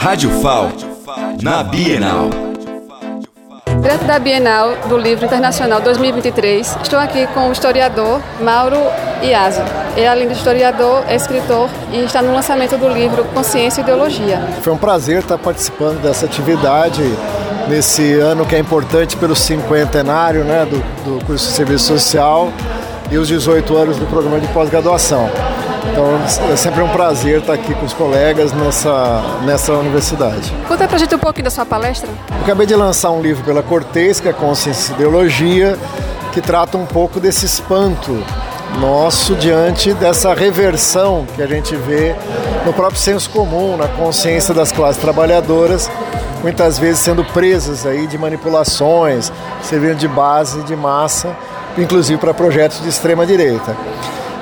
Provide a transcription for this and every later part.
Rádio FAO, na Bienal. Direto da Bienal do Livro Internacional 2023, estou aqui com o historiador Mauro Iazzo. Ele, além de historiador, é escritor e está no lançamento do livro Consciência e Ideologia. Foi um prazer estar participando dessa atividade nesse ano que é importante pelo cinquentenário né, do, do curso de serviço social e os 18 anos do programa de pós-graduação. Então é sempre um prazer estar aqui com os colegas nessa, nessa universidade. Conta pra gente um pouquinho da sua palestra. Eu acabei de lançar um livro pela Cortez, que é Consciência e Ideologia, que trata um pouco desse espanto nosso diante dessa reversão que a gente vê no próprio senso comum, na consciência das classes trabalhadoras, muitas vezes sendo presas aí de manipulações, servindo de base de massa, inclusive para projetos de extrema direita.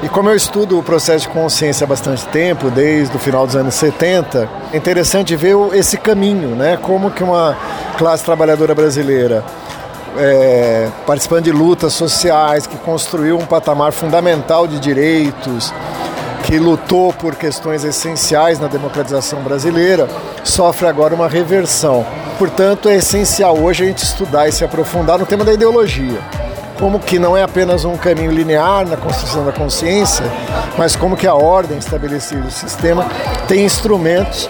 E como eu estudo o processo de consciência há bastante tempo, desde o final dos anos 70, é interessante ver esse caminho, né? Como que uma classe trabalhadora brasileira, é, participando de lutas sociais, que construiu um patamar fundamental de direitos, que lutou por questões essenciais na democratização brasileira, sofre agora uma reversão. Portanto, é essencial hoje a gente estudar e se aprofundar no tema da ideologia como que não é apenas um caminho linear na construção da consciência, mas como que a ordem estabelecida do sistema tem instrumentos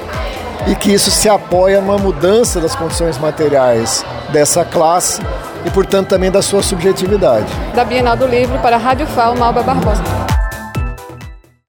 e que isso se apoia numa mudança das condições materiais dessa classe e, portanto, também da sua subjetividade. Da Bienal do Livro para a Rádio FAO, Malba Barbosa.